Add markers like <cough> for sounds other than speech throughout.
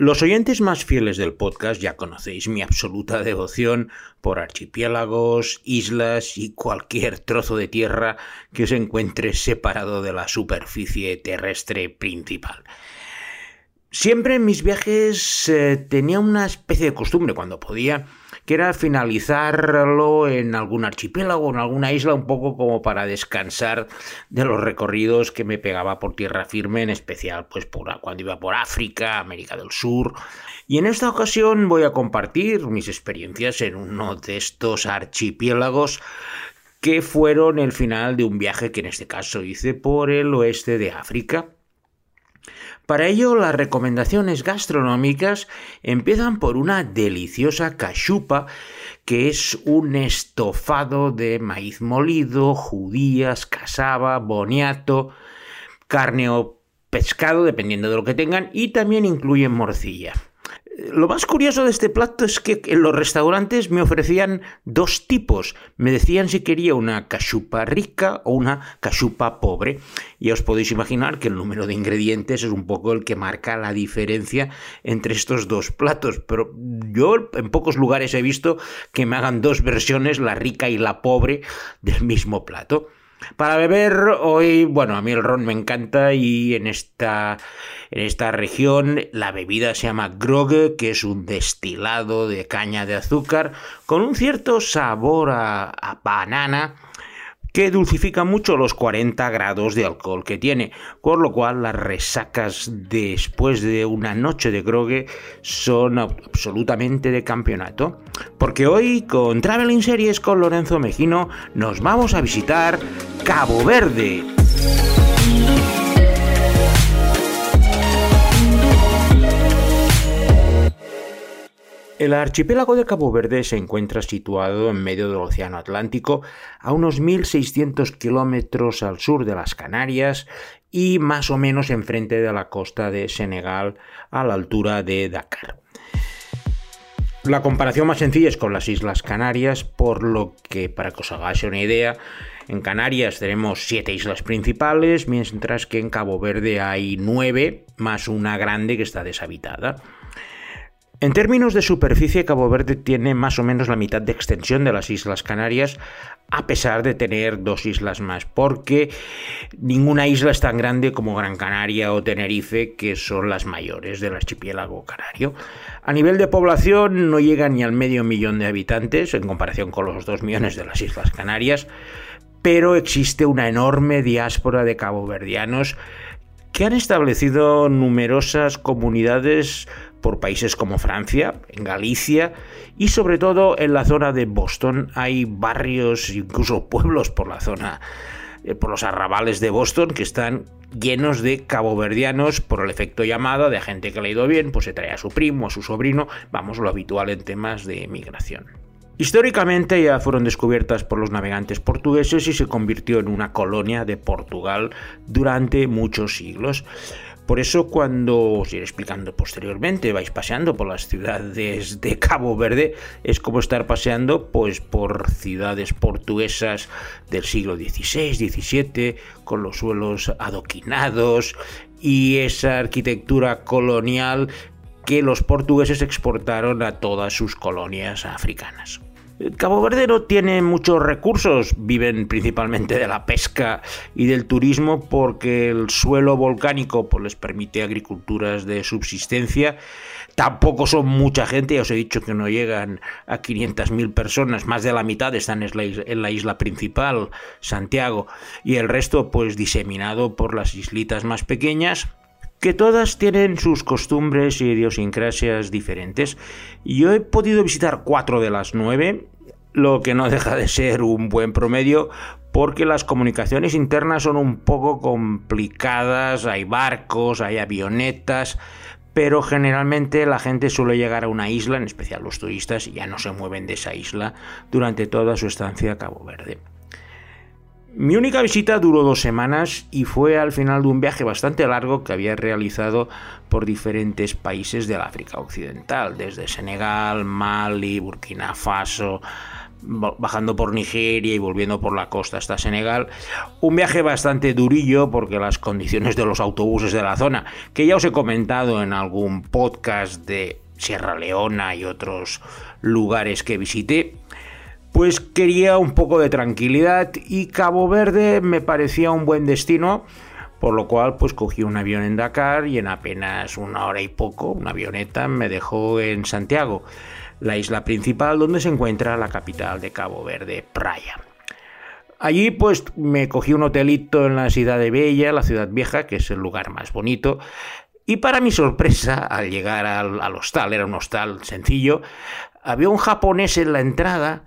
Los oyentes más fieles del podcast ya conocéis mi absoluta devoción por archipiélagos, islas y cualquier trozo de tierra que se encuentre separado de la superficie terrestre principal. Siempre en mis viajes eh, tenía una especie de costumbre cuando podía que finalizarlo en algún archipiélago, en alguna isla, un poco como para descansar de los recorridos que me pegaba por tierra firme, en especial pues cuando iba por África, América del Sur. Y en esta ocasión voy a compartir mis experiencias en uno de estos archipiélagos que fueron el final de un viaje que en este caso hice por el oeste de África. Para ello, las recomendaciones gastronómicas empiezan por una deliciosa cachupa, que es un estofado de maíz molido, judías, casaba, boniato, carne o pescado, dependiendo de lo que tengan, y también incluyen morcilla. Lo más curioso de este plato es que en los restaurantes me ofrecían dos tipos. Me decían si quería una cachupa rica o una cachupa pobre. Ya os podéis imaginar que el número de ingredientes es un poco el que marca la diferencia entre estos dos platos. Pero yo en pocos lugares he visto que me hagan dos versiones, la rica y la pobre, del mismo plato. Para beber hoy, bueno, a mí el ron me encanta y en esta, en esta región la bebida se llama grog, que es un destilado de caña de azúcar con un cierto sabor a banana que dulcifica mucho los 40 grados de alcohol que tiene, por lo cual las resacas después de una noche de grogue son absolutamente de campeonato. Porque hoy con Traveling Series con Lorenzo Mejino nos vamos a visitar Cabo Verde. El archipiélago de Cabo Verde se encuentra situado en medio del Océano Atlántico, a unos 1.600 kilómetros al sur de las Canarias y más o menos enfrente de la costa de Senegal, a la altura de Dakar. La comparación más sencilla es con las Islas Canarias, por lo que, para que os hagáis una idea, en Canarias tenemos siete islas principales, mientras que en Cabo Verde hay nueve, más una grande que está deshabitada. En términos de superficie, Cabo Verde tiene más o menos la mitad de extensión de las Islas Canarias, a pesar de tener dos islas más, porque ninguna isla es tan grande como Gran Canaria o Tenerife, que son las mayores del archipiélago canario. A nivel de población no llega ni al medio millón de habitantes, en comparación con los dos millones de las Islas Canarias, pero existe una enorme diáspora de caboverdianos que han establecido numerosas comunidades por países como Francia, en Galicia y sobre todo en la zona de Boston. Hay barrios, incluso pueblos por la zona, eh, por los arrabales de Boston que están llenos de caboverdianos por el efecto llamada de gente que le ha ido bien, pues se trae a su primo, a su sobrino, vamos, lo habitual en temas de migración. Históricamente ya fueron descubiertas por los navegantes portugueses y se convirtió en una colonia de Portugal durante muchos siglos. Por eso cuando os iré explicando posteriormente, vais paseando por las ciudades de Cabo Verde, es como estar paseando pues por ciudades portuguesas del siglo XVI, XVII, con los suelos adoquinados y esa arquitectura colonial que los portugueses exportaron a todas sus colonias africanas. Cabo Verde no tiene muchos recursos, viven principalmente de la pesca y del turismo porque el suelo volcánico pues, les permite agriculturas de subsistencia. Tampoco son mucha gente, ya os he dicho que no llegan a 500.000 personas, más de la mitad están en la isla principal, Santiago, y el resto pues diseminado por las islitas más pequeñas que todas tienen sus costumbres y idiosincrasias diferentes. Yo he podido visitar cuatro de las nueve, lo que no deja de ser un buen promedio porque las comunicaciones internas son un poco complicadas, hay barcos, hay avionetas, pero generalmente la gente suele llegar a una isla, en especial los turistas, y ya no se mueven de esa isla durante toda su estancia a Cabo Verde. Mi única visita duró dos semanas y fue al final de un viaje bastante largo que había realizado por diferentes países del África Occidental, desde Senegal, Mali, Burkina Faso, bajando por Nigeria y volviendo por la costa hasta Senegal. Un viaje bastante durillo porque las condiciones de los autobuses de la zona, que ya os he comentado en algún podcast de Sierra Leona y otros lugares que visité, pues quería un poco de tranquilidad y Cabo Verde me parecía un buen destino, por lo cual pues cogí un avión en Dakar y en apenas una hora y poco, una avioneta me dejó en Santiago la isla principal donde se encuentra la capital de Cabo Verde, Praia. Allí pues me cogí un hotelito en la ciudad de Bella, la ciudad vieja, que es el lugar más bonito, y para mi sorpresa, al llegar al, hostal, era un hostal sencillo, había un japonés en la entrada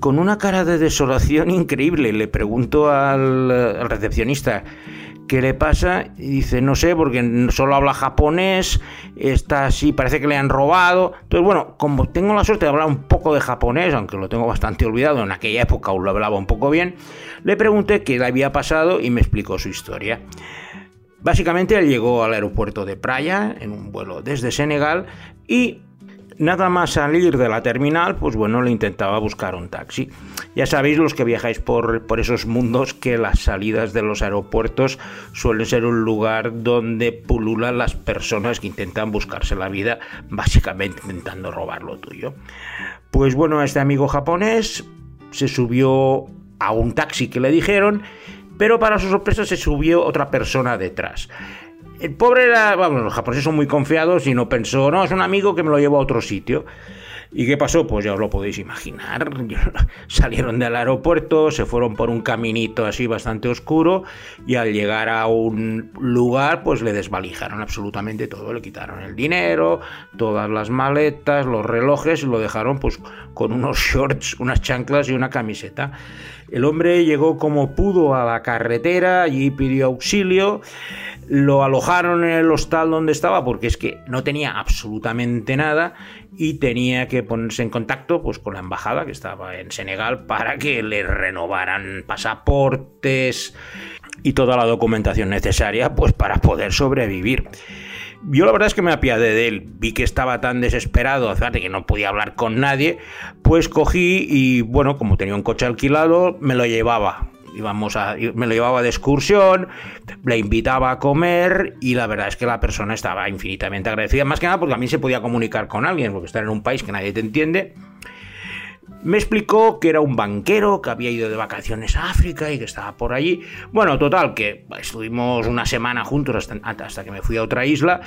con una cara de desolación increíble. Le pregunto al recepcionista, ¿Qué le pasa? Y dice, no sé, porque solo habla japonés, está así, parece que le han robado. Entonces, bueno, como tengo la suerte de hablar un poco de japonés, aunque lo tengo bastante olvidado, en aquella época aún lo hablaba un poco bien, le pregunté qué le había pasado y me explicó su historia. Básicamente él llegó al aeropuerto de Praia en un vuelo desde Senegal y Nada más salir de la terminal, pues bueno, le intentaba buscar un taxi. Ya sabéis los que viajáis por, por, esos mundos que las salidas de los aeropuertos suelen ser un lugar donde pululan las personas que intentan buscarse la vida, básicamente intentando robar lo tuyo. Pues bueno, este amigo japonés se subió a un taxi que le dijeron, pero para su sorpresa se subió otra persona detrás. El pobre era, vamos, los japoneses son muy confiados y no pensó, no, es un amigo que me lo llevó a otro sitio. ¿Y qué pasó? Pues ya os lo podéis imaginar. <laughs> Salieron del aeropuerto, se fueron por un caminito así bastante oscuro y al llegar a un lugar pues le desvalijaron absolutamente todo. Le quitaron el dinero, todas las maletas, los relojes y lo dejaron pues con unos <laughs> shorts, unas chanclas y una camiseta. El hombre llegó como pudo a la carretera, allí pidió auxilio lo alojaron en el hostal donde estaba porque es que no tenía absolutamente nada y tenía que ponerse en contacto pues, con la embajada que estaba en Senegal para que le renovaran pasaportes y toda la documentación necesaria pues, para poder sobrevivir. Yo la verdad es que me apiadé de él, vi que estaba tan desesperado, que no podía hablar con nadie, pues cogí y bueno, como tenía un coche alquilado, me lo llevaba íbamos a, me lo llevaba de excursión, le invitaba a comer y la verdad es que la persona estaba infinitamente agradecida, más que nada porque a mí se podía comunicar con alguien, porque estar en un país que nadie te entiende. Me explicó que era un banquero que había ido de vacaciones a África y que estaba por allí. Bueno, total, que estuvimos una semana juntos hasta, hasta que me fui a otra isla.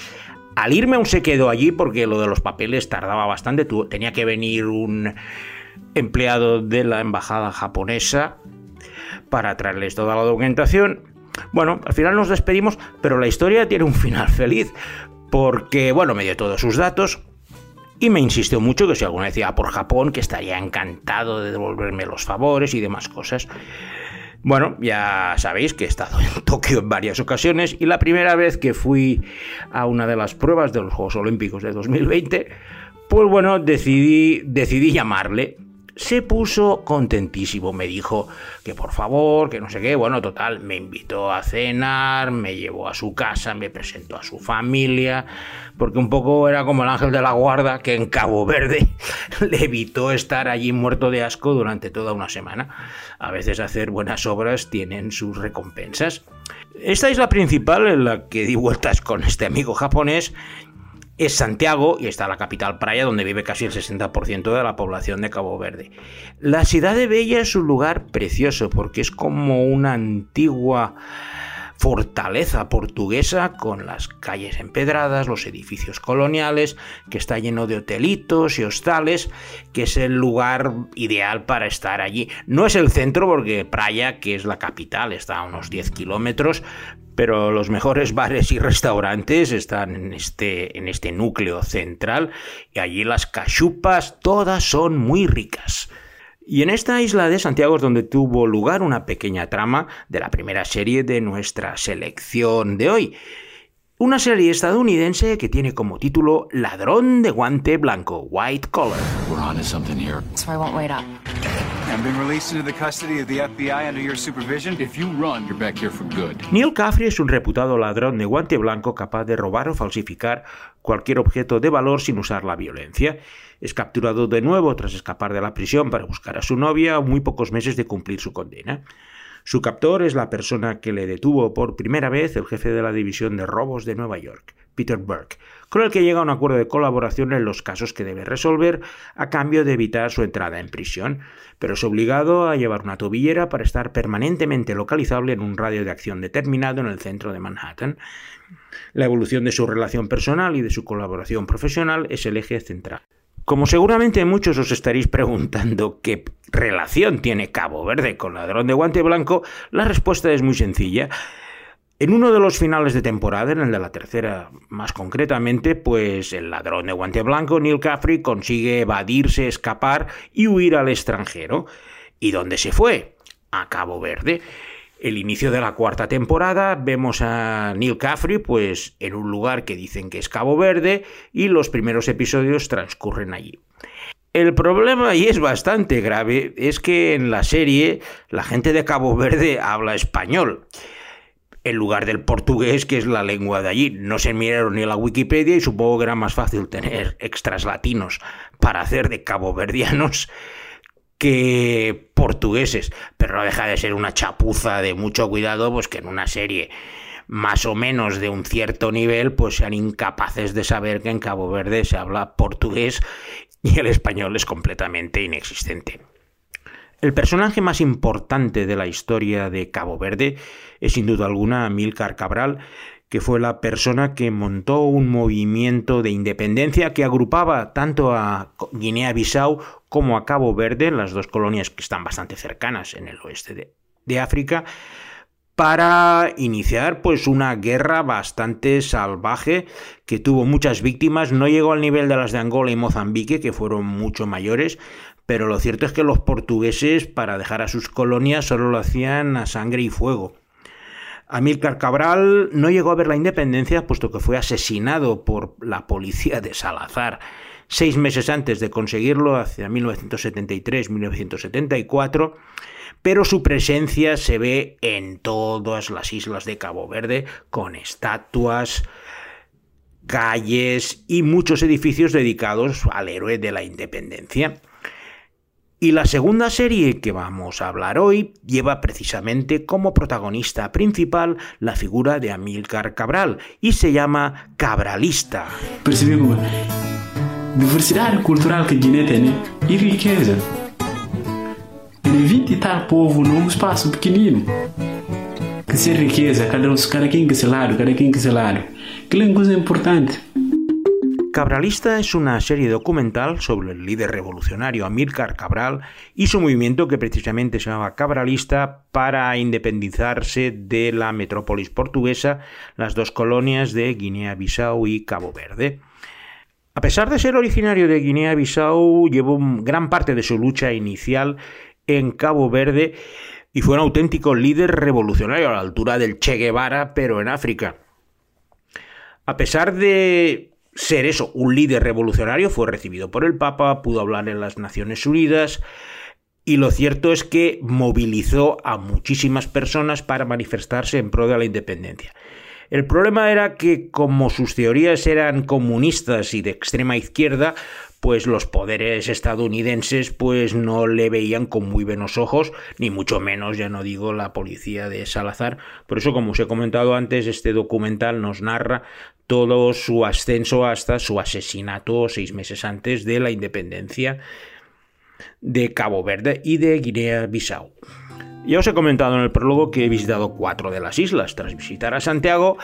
Al irme aún se quedó allí porque lo de los papeles tardaba bastante. Tenía que venir un empleado de la embajada japonesa para traerles toda la documentación. Bueno, al final nos despedimos, pero la historia tiene un final feliz, porque, bueno, me dio todos sus datos y me insistió mucho que si alguna vez iba por Japón, que estaría encantado de devolverme los favores y demás cosas. Bueno, ya sabéis que he estado <laughs> en Tokio en varias ocasiones y la primera vez que fui a una de las pruebas de los Juegos Olímpicos de 2020, pues bueno, decidí, decidí llamarle se puso contentísimo. Me dijo que por favor, que no sé qué. Bueno, total, me invitó a cenar, me llevó a su casa, me presentó a su familia, porque un poco era como el ángel de la guarda que en Cabo Verde <laughs> le evitó estar allí muerto de asco durante toda una semana. A veces hacer buenas obras tienen sus recompensas. Esta es la principal en la que di vueltas con este amigo japonés es Santiago y está la capital Praia, donde vive casi el 60% de la población de Cabo Verde. La ciudad de Bella es un lugar precioso porque es como una antigua fortaleza portuguesa con las calles empedradas, los edificios coloniales, que está lleno de hotelitos y hostales, que es el lugar ideal para estar allí. No es el centro porque Praia, que es la capital, está a unos 10 kilómetros, pero los mejores bares y restaurantes están en este, en este núcleo central y allí las cachupas todas son muy ricas. Y en esta isla de Santiago es donde tuvo lugar una pequeña trama de la primera serie de nuestra selección de hoy. Una serie estadounidense que tiene como título Ladrón de guante blanco, White Collar. Neil Caffrey es un reputado ladrón de guante blanco capaz de robar o falsificar cualquier objeto de valor sin usar la violencia. Es capturado de nuevo tras escapar de la prisión para buscar a su novia muy pocos meses de cumplir su condena. Su captor es la persona que le detuvo por primera vez el jefe de la División de Robos de Nueva York, Peter Burke, con el que llega a un acuerdo de colaboración en los casos que debe resolver a cambio de evitar su entrada en prisión, pero es obligado a llevar una tobillera para estar permanentemente localizable en un radio de acción determinado en el centro de Manhattan. La evolución de su relación personal y de su colaboración profesional es el eje central. Como seguramente muchos os estaréis preguntando qué relación tiene Cabo Verde con Ladrón de Guante Blanco, la respuesta es muy sencilla. En uno de los finales de temporada, en el de la tercera más concretamente, pues el ladrón de guante blanco, Neil Caffrey, consigue evadirse, escapar y huir al extranjero. ¿Y dónde se fue? A Cabo Verde. El inicio de la cuarta temporada vemos a Neil Caffrey pues en un lugar que dicen que es Cabo Verde y los primeros episodios transcurren allí. El problema, y es bastante grave, es que en la serie la gente de Cabo Verde habla español en lugar del portugués, que es la lengua de allí. No se miraron ni la Wikipedia y supongo que era más fácil tener extras latinos para hacer de caboverdianos que portugueses, pero no deja de ser una chapuza de mucho cuidado, pues que en una serie más o menos de un cierto nivel, pues sean incapaces de saber que en Cabo Verde se habla portugués y el español es completamente inexistente. El personaje más importante de la historia de Cabo Verde es sin duda alguna Milcar Cabral, que fue la persona que montó un movimiento de independencia que agrupaba tanto a Guinea-Bissau como a Cabo Verde, las dos colonias que están bastante cercanas en el oeste de, África, para iniciar pues una guerra bastante salvaje que tuvo muchas víctimas, no llegó al nivel de las de Angola y Mozambique, que fueron mucho mayores, pero lo cierto es que los portugueses para dejar a sus colonias solo lo hacían a sangre y fuego. Amílcar Cabral no llegó a ver la independencia puesto que fue asesinado por la policía de Salazar seis meses antes de conseguirlo, hacia 1973-1974, pero su presencia se ve en todas las islas de Cabo Verde con estatuas, calles y muchos edificios dedicados al héroe de la independencia. Y la segunda serie que vamos a hablar hoy lleva precisamente como protagonista principal la figura de Amílcar Cabral y se llama Cabralista. Percebemos diversidade cultural que Guiné tem e riqueza. Tem 20 e tal povo num espaço pequenino. Que se riqueza, cada, cada quem que se lado, cada quem que se lado. Que é uma importante. Cabralista es una serie documental sobre el líder revolucionario Amílcar Cabral y su movimiento que precisamente se llamaba Cabralista para independizarse de la metrópolis portuguesa, las dos colonias de Guinea-Bissau y Cabo Verde. A pesar de ser originario de Guinea-Bissau, llevó gran parte de su lucha inicial en Cabo Verde y fue un auténtico líder revolucionario a la altura del Che Guevara, pero en África. A pesar de ser eso, un líder revolucionario, fue recibido por el Papa, pudo hablar en las Naciones Unidas y lo cierto es que movilizó a muchísimas personas para manifestarse en pro de la independencia. El problema era que como sus teorías eran comunistas y de extrema izquierda, pues los poderes estadounidenses pues no le veían con muy buenos ojos, ni mucho menos, ya no digo, la policía de Salazar. Por eso, como os he comentado antes, este documental nos narra todo su ascenso hasta su asesinato seis meses antes de la independencia de Cabo Verde y de Guinea-Bissau. Ya os he comentado en el prólogo que he visitado cuatro de las islas. Tras visitar a Santiago,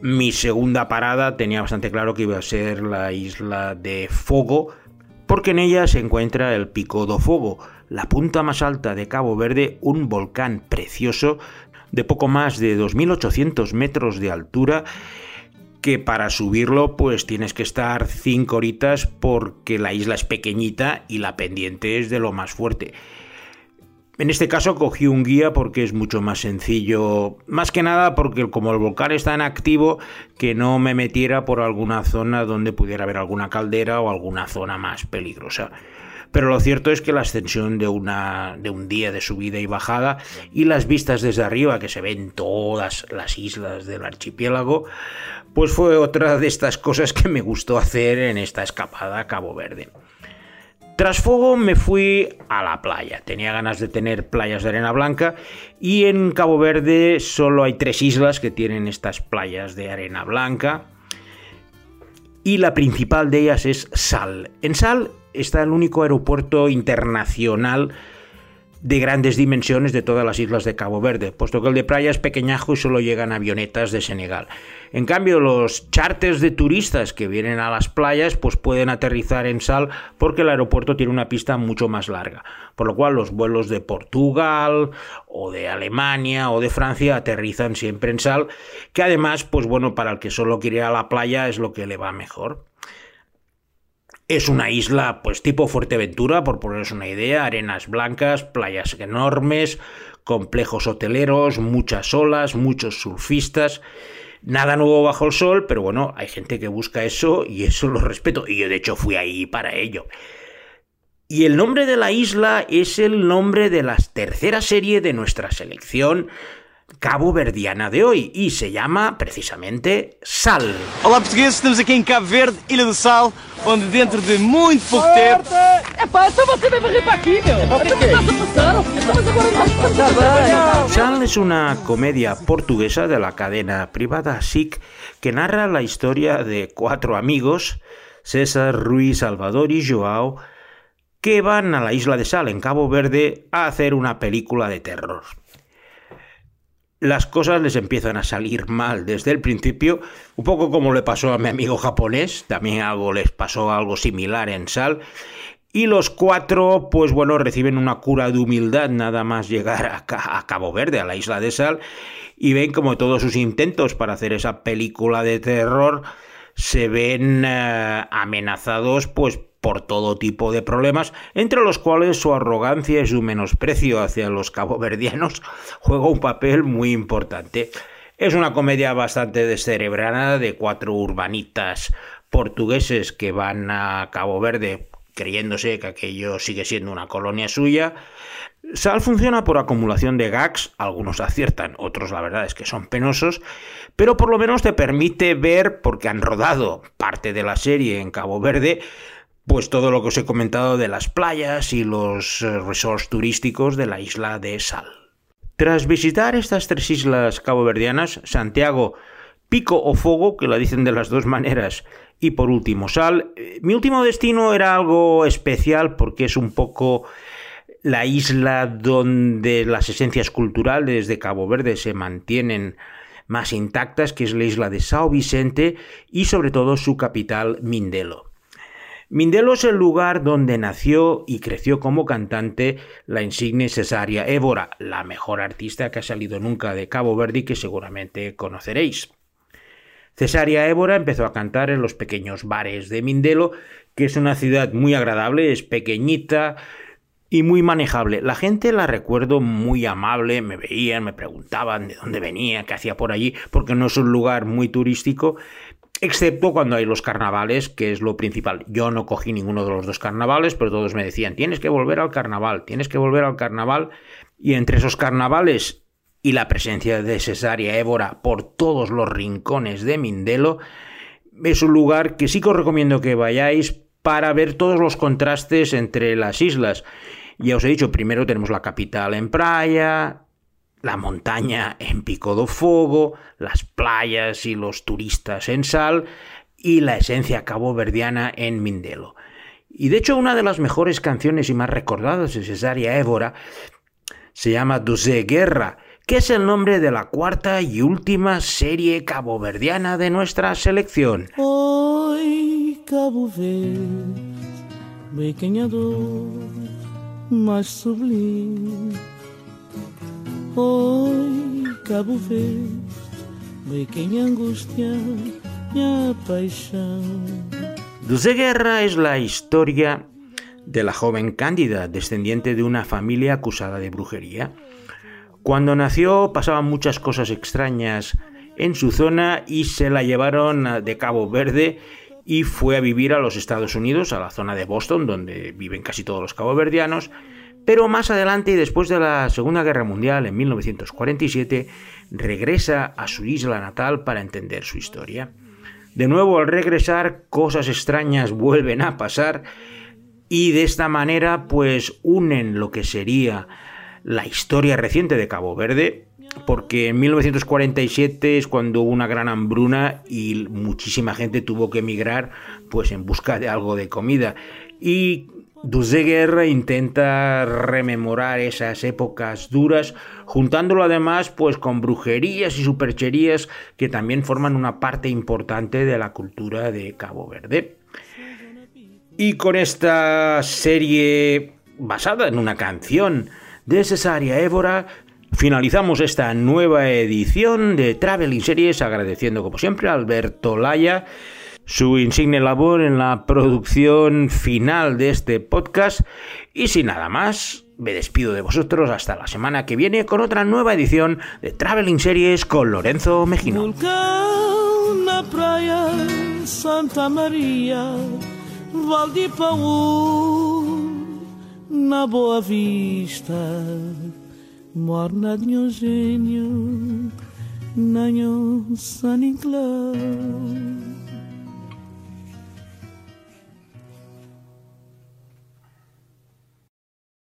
mi segunda parada tenía bastante claro que iba a ser la isla de Fogo, porque en ella se encuentra el Pico do Fogo, la punta más alta de Cabo Verde, un volcán precioso de poco más de 2.800 metros de altura que para subirlo pues tienes que estar 5 horitas porque la isla es pequeñita y la pendiente es de lo más fuerte. En este caso cogí un guía porque es mucho más sencillo, más que nada porque como el volcán está en activo, que no me metiera por alguna zona donde pudiera haber alguna caldera o alguna zona más peligrosa. Pero lo cierto es que la ascensión de, una, de un día de subida y bajada y las vistas desde arriba, que se ven todas las islas del archipiélago, pues fue otra de estas cosas que me gustó hacer en esta escapada a Cabo Verde. Tras fuego me fui a la playa. Tenía ganas de tener playas de arena blanca y en Cabo Verde solo hay tres islas que tienen estas playas de arena blanca y la principal de ellas es Sal. En Sal está el único aeropuerto internacional de grandes dimensiones de todas las islas de Cabo Verde, puesto que el de Playa es pequeñajo y solo llegan avionetas de Senegal. En cambio, los charters de turistas que vienen a las playas pues pueden aterrizar en Sal porque el aeropuerto tiene una pista mucho más larga, por lo cual los vuelos de Portugal o de Alemania o de Francia aterrizan siempre en Sal, que además, pues bueno, para el que solo quiere ir a la playa es lo que le va mejor. Es una isla, pues tipo Fuerteventura, por poneros una idea, arenas blancas, playas enormes, complejos hoteleros, muchas olas, muchos surfistas. Nada nuevo bajo el sol, pero bueno, hay gente que busca eso y eso lo respeto. Y yo de hecho fui ahí para ello. Y el nombre de la isla es el nombre de la tercera serie de nuestra selección cabo verdiana de hoy y se llama precisamente Sal. Olá portugueses, estamos aqui em Cabo Verde, Ilha do Sal, onde dentro de muito pouco tempo... Epá, então você deve vir para aqui, meu. Sal es una comedia portuguesa de la cadena privada SIC que narra la historia de cuatro amigos, César, Ruiz, Salvador y Joao, que van a la isla de Sal, en Cabo Verde, a hacer una película de terror las cosas les empiezan a salir mal desde el principio, un poco como le pasó a mi amigo japonés, también algo les pasó algo similar en Sal. Y los cuatro, pues bueno, reciben una cura de humildad nada más llegar a, Cabo Verde, a la isla de Sal, y ven como todos sus intentos para hacer esa película de terror se ven eh, amenazados pues por todo tipo de problemas, entre los cuales su arrogancia y su menosprecio hacia los caboverdianos <laughs> juega un papel muy importante. Es una comedia bastante descerebrada de cuatro urbanitas portugueses que van a Cabo Verde creyéndose que aquello sigue siendo una colonia suya. Sal funciona por acumulación de gags, algunos aciertan, otros la verdad es que son penosos, pero por lo menos te permite ver, porque han rodado parte de la serie en Cabo Verde, pues todo lo que os he comentado de las playas y los eh, resorts turísticos de la isla de Sal. Tras visitar estas tres islas caboverdianas, Santiago, Pico o Fogo, que la dicen de las dos maneras, y por último Sal, eh, mi último destino era algo especial porque es un poco la isla donde las esencias culturales de Cabo Verde se mantienen más intactas, que es la isla de Sao Vicente y sobre todo su capital Mindelo. Mindelo es el lugar donde nació y creció como cantante la insigne Cesaria Évora, la mejor artista que ha salido nunca de Cabo Verde y que seguramente conoceréis. Cesaria Évora empezó a cantar en los pequeños bares de Mindelo, que es una ciudad muy agradable, es pequeñita y muy manejable. La gente la recuerdo muy amable, me veían, me preguntaban de dónde venía, qué hacía por allí, porque no es un lugar muy turístico, excepto cuando hay los carnavales, que es lo principal. Yo no cogí ninguno de los dos carnavales, pero todos me decían, tienes que volver al carnaval, tienes que volver al carnaval. Y entre esos carnavales y la presencia de Cesárea Évora por todos los rincones de Mindelo, es un lugar que sí que os recomiendo que vayáis para ver todos los contrastes entre las islas. Ya os he dicho, primero tenemos la capital en Praia, la montaña en Pico do Fogo, las playas y los turistas en Sal y la esencia caboverdiana en Mindelo. Y de hecho una de las mejores canciones y más recordadas de Cesaria Évora se llama Dosé Guerra, que es el nombre de la cuarta y última serie caboverdiana de nuestra selección. Hoy Cabo más sublime Hoy Cabo Verde, angustia Dulce Guerra es la historia de la joven Cándida, descendiente de una familia acusada de brujería. Cuando nació pasaban muchas cosas extrañas en su zona y se la llevaron de Cabo Verde y fue a vivir a los Estados Unidos, a la zona de Boston, donde viven casi todos los caboverdianos, pero más adelante y después de la Segunda Guerra Mundial, en 1947, regresa a su isla natal para entender su historia. De nuevo, al regresar, cosas extrañas vuelven a pasar y de esta manera pues unen lo que sería la historia reciente de Cabo Verde, porque en 1947 es cuando hubo una gran hambruna y muchísima gente tuvo que emigrar pues en busca de algo de comida y de Guerra intenta rememorar esas épocas duras, juntándolo además pues con brujerías y supercherías que también forman una parte importante de la cultura de Cabo Verde. Y con esta serie basada en una canción de Cesaria Évora, finalizamos esta nueva edición de Traveling Series agradeciendo como siempre a Alberto Laya su insigne labor en la producción final de este podcast. Y sin nada más, me despido de vosotros hasta la semana que viene con otra nueva edición de Traveling Series con Lorenzo Mejino. Vista, morna de.